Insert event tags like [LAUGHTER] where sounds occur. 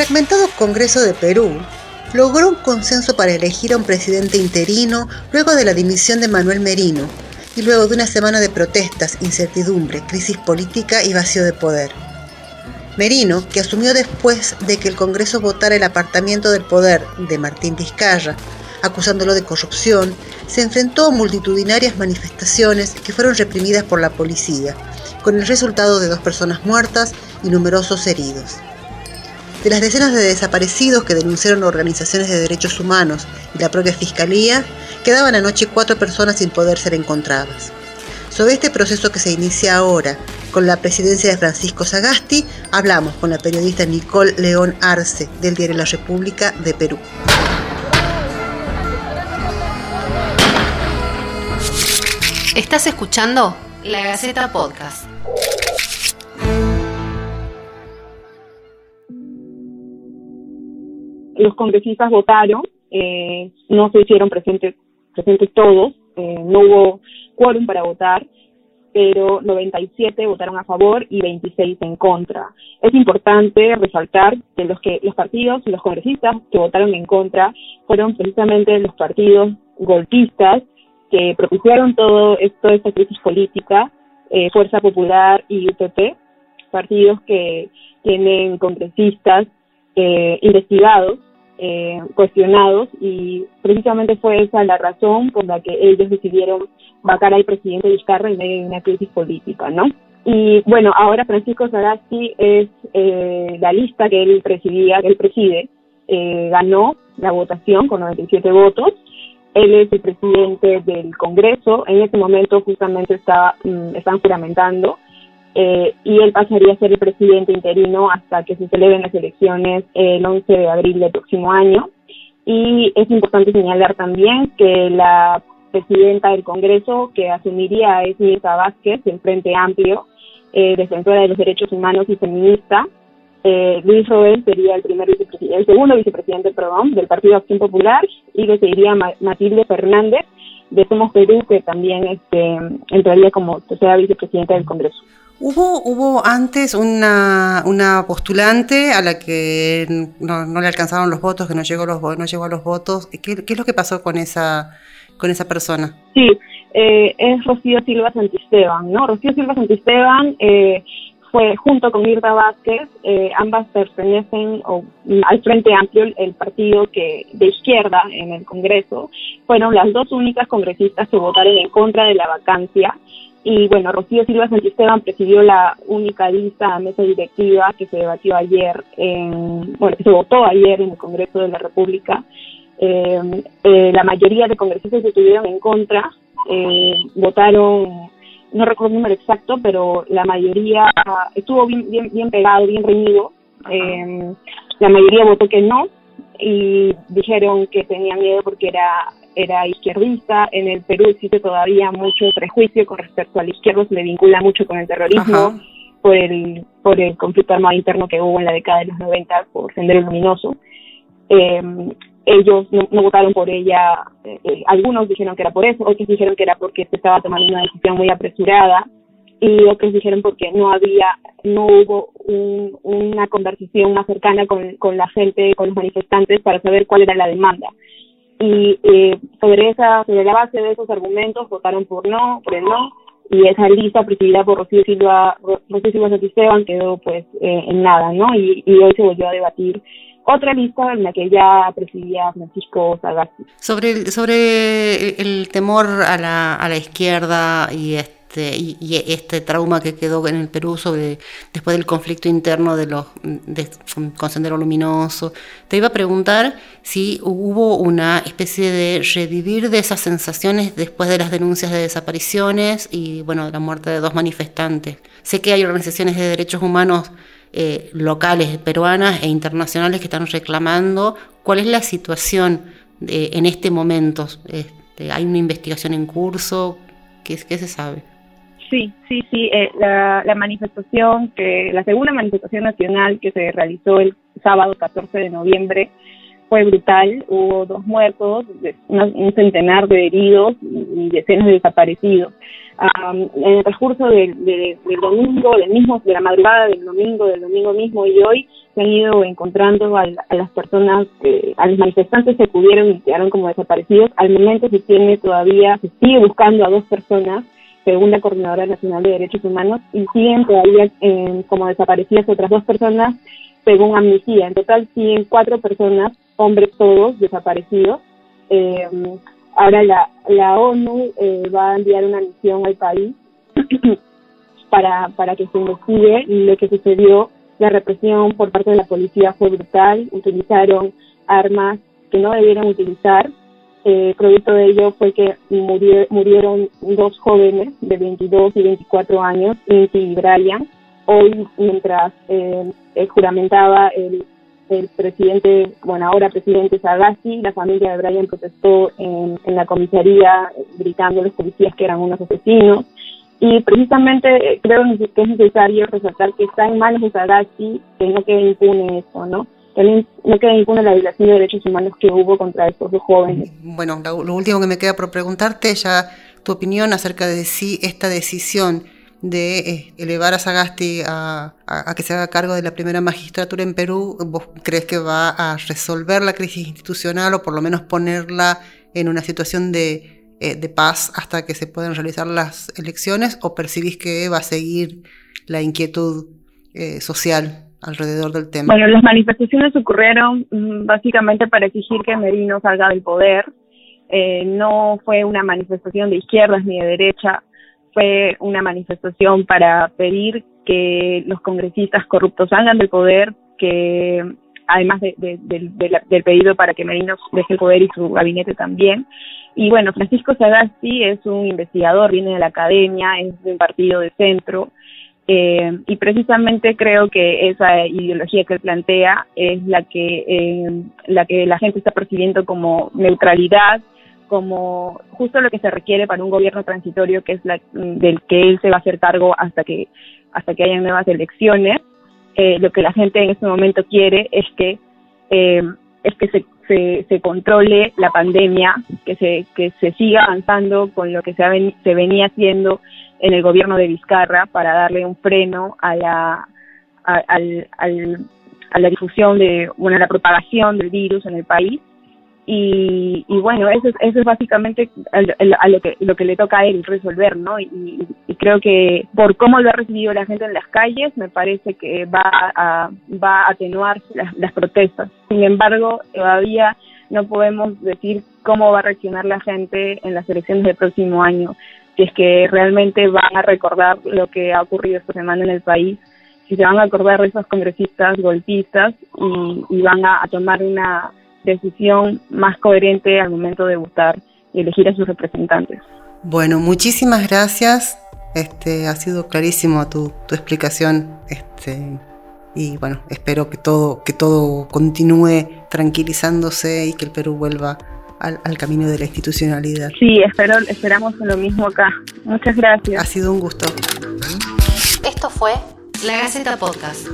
fragmentado Congreso de Perú logró un consenso para elegir a un presidente interino luego de la dimisión de Manuel Merino y luego de una semana de protestas, incertidumbre, crisis política y vacío de poder. Merino, que asumió después de que el Congreso votara el apartamiento del poder de Martín Vizcarra, acusándolo de corrupción, se enfrentó a multitudinarias manifestaciones que fueron reprimidas por la policía, con el resultado de dos personas muertas y numerosos heridos. De las decenas de desaparecidos que denunciaron organizaciones de derechos humanos y la propia Fiscalía, quedaban anoche cuatro personas sin poder ser encontradas. Sobre este proceso que se inicia ahora con la presidencia de Francisco Sagasti, hablamos con la periodista Nicole León Arce del diario La República de Perú. Estás escuchando La Gaceta Podcast. Los congresistas votaron, eh, no se hicieron presentes, presentes todos, eh, no hubo quórum para votar, pero 97 votaron a favor y 26 en contra. Es importante resaltar que los que los partidos y los congresistas que votaron en contra fueron precisamente los partidos golpistas que propiciaron todo esto, esta crisis política, eh, Fuerza Popular y UPP, partidos que tienen congresistas eh, investigados, eh, cuestionados, y precisamente fue esa la razón por la que ellos decidieron vacar al presidente Vizcarra en medio de una crisis política, ¿no? Y bueno, ahora Francisco Sagasti es eh, la lista que él presidía, que él preside, eh, ganó la votación con 97 votos él es el presidente del Congreso. En este momento justamente está, mm, están juramentando eh, y él pasaría a ser el presidente interino hasta que se celebren las elecciones el 11 de abril del próximo año. Y es importante señalar también que la presidenta del Congreso que asumiría es Mirta Vázquez, del Frente Amplio, eh, defensora de los derechos humanos y feminista, eh, Luis Roel sería el primer vicepresidente, el segundo vicepresidente, perdón, del Partido Acción Popular y que seguiría Matilde Fernández de Somos Perú, que también este, entraría como tercera vicepresidenta del Congreso. Hubo, hubo antes una, una postulante a la que no, le alcanzaron los votos, que no llegó, los, no llegó a los votos. ¿Qué, ¿Qué, es lo que pasó con esa, con esa persona? Sí, eh, es Rocío Silva Santisteban, ¿no? Rocío Silva Santisteban eh, fue junto con Mirta Vázquez, eh, ambas pertenecen al Frente Amplio, el partido que de izquierda en el Congreso, fueron las dos únicas congresistas que votaron en contra de la vacancia. Y bueno, Rocío Silva Santisteban presidió la única lista a mesa directiva que se debatió ayer, en, bueno, que se votó ayer en el Congreso de la República. Eh, eh, la mayoría de congresistas que estuvieron en contra votaron no recuerdo el número exacto, pero la mayoría estuvo bien, bien, bien pegado, bien reñido. Eh, la mayoría votó que no y dijeron que tenían miedo porque era era izquierdista. En el Perú existe todavía mucho prejuicio con respecto a la izquierda, se le vincula mucho con el terrorismo por el por el conflicto armado interno que hubo en la década de los 90 por Sendero Luminoso. Eh, ellos no, votaron por ella, eh, eh, algunos dijeron que era por eso, otros dijeron que era porque se estaba tomando una decisión muy apresurada y otros dijeron porque no había, no hubo una conversación más cercana con, con la gente, con los manifestantes para saber cuál era la demanda. Y eh, sobre esa, sobre la base de esos argumentos votaron por no, por el no, y esa lista presidida por Rocío Silva, Rocío Silva Santisteban quedó pues en nada, ¿no? Y, y hoy se volvió a debatir otra lista en la que ya presidía Francisco Sagasti. Sobre el, sobre el temor a la, a la izquierda y este, y, este trauma que quedó en el Perú sobre después del conflicto interno de los con Sendero Luminoso, te iba a preguntar si hubo una especie de revivir de esas sensaciones después de las denuncias de desapariciones y bueno de la muerte de dos manifestantes. Sé que hay organizaciones de derechos humanos eh, locales peruanas e internacionales que están reclamando cuál es la situación en este momento. Este, ¿Hay una investigación en curso? ¿Qué, qué se sabe? Sí, sí, sí. Eh, la, la, manifestación, que la segunda manifestación nacional que se realizó el sábado 14 de noviembre, fue brutal, hubo dos muertos, un centenar de heridos y decenas de desaparecidos. en el transcurso del, domingo, del mismo, de la madrugada del domingo, del domingo mismo y hoy, se han ido encontrando a, las personas, a los manifestantes que pudieron y quedaron como desaparecidos. Al momento se tiene todavía, se sigue buscando a dos personas, según la Coordinadora Nacional de Derechos Humanos, y siguen todavía como desaparecidas otras dos personas, según Amnistía. En total siguen cuatro personas, hombres todos, desaparecidos. Eh, ahora la, la ONU eh, va a enviar una misión al país [CLEARS THROAT] para, para que se investigue lo que sucedió la represión por parte de la policía fue brutal, utilizaron armas que no debieron utilizar. Eh, producto de ello fue que murieron dos jóvenes de 22 y 24 años, Inti y Brian. Hoy, mientras eh, juramentaba el, el, presidente, bueno, ahora presidente Sagasti, la familia de Brian protestó en, en la comisaría gritando a los policías que eran unos asesinos. Y precisamente eh, creo que es necesario resaltar que está en manos de Sagasti que no quede impune eso, ¿no? No quede impune la violación de derechos humanos que hubo contra estos dos jóvenes. Bueno, lo, último que me queda por preguntarte ya tu opinión acerca de si esta decisión de eh, elevar a Sagasti a, a, que se haga cargo de la primera magistratura en Perú, ¿vos crees que va a resolver la crisis institucional o por lo menos ponerla en una situación de eh, de paz hasta que se puedan realizar las elecciones o percibís que va a seguir la inquietud eh, social alrededor del tema? Bueno, las manifestaciones ocurrieron mm, básicamente para exigir que Merino salga del poder. Eh, no fue una manifestación de izquierdas ni de derecha, fue una manifestación para pedir que los congresistas corruptos salgan del poder, que además del pedido para que Merino deje el poder y su gabinete también, y bueno, Francisco Sagasti es un investigador, viene de la academia, es de un partido de centro, eh, y precisamente creo que esa ideología que él plantea es la que, eh, la que la gente está percibiendo como neutralidad, como justo lo que se requiere para un gobierno transitorio que es la, del que él se va a hacer cargo hasta que hasta que haya nuevas elecciones. Eh, lo que la gente en este momento quiere es que es que se se, controle la pandemia, que se, que se siga avanzando con lo que se, se venía haciendo en el gobierno de Vizcarra para darle un freno a la, al, a la difusión de, bueno, a la propagación del virus en el país y, y bueno, eso, eso es básicamente a, lo, que, lo que le toca a él resolver, ¿no? Y, creo que por cómo lo ha recibido la gente en las calles, me parece que va a, va a atenuar las, protestas. Sin embargo, todavía no podemos decir cómo va a reaccionar la gente en las elecciones del próximo año, si es que realmente van a recordar lo que ha ocurrido esta semana en el país, si se van a acordar esos congresistas golpistas y, y van a tomar una decisión más coherente al momento de votar y elegir a sus representantes. Bueno, muchísimas gracias. Este, ha sido clarísimo tu, tu explicación. Este, y bueno, espero que todo, que todo continúe tranquilizándose y que el Perú vuelva al, al, camino de la institucionalidad. Sí, espero, esperamos lo mismo acá. Muchas gracias. Ha sido un gusto. Esto fue La Gaceta Podcast.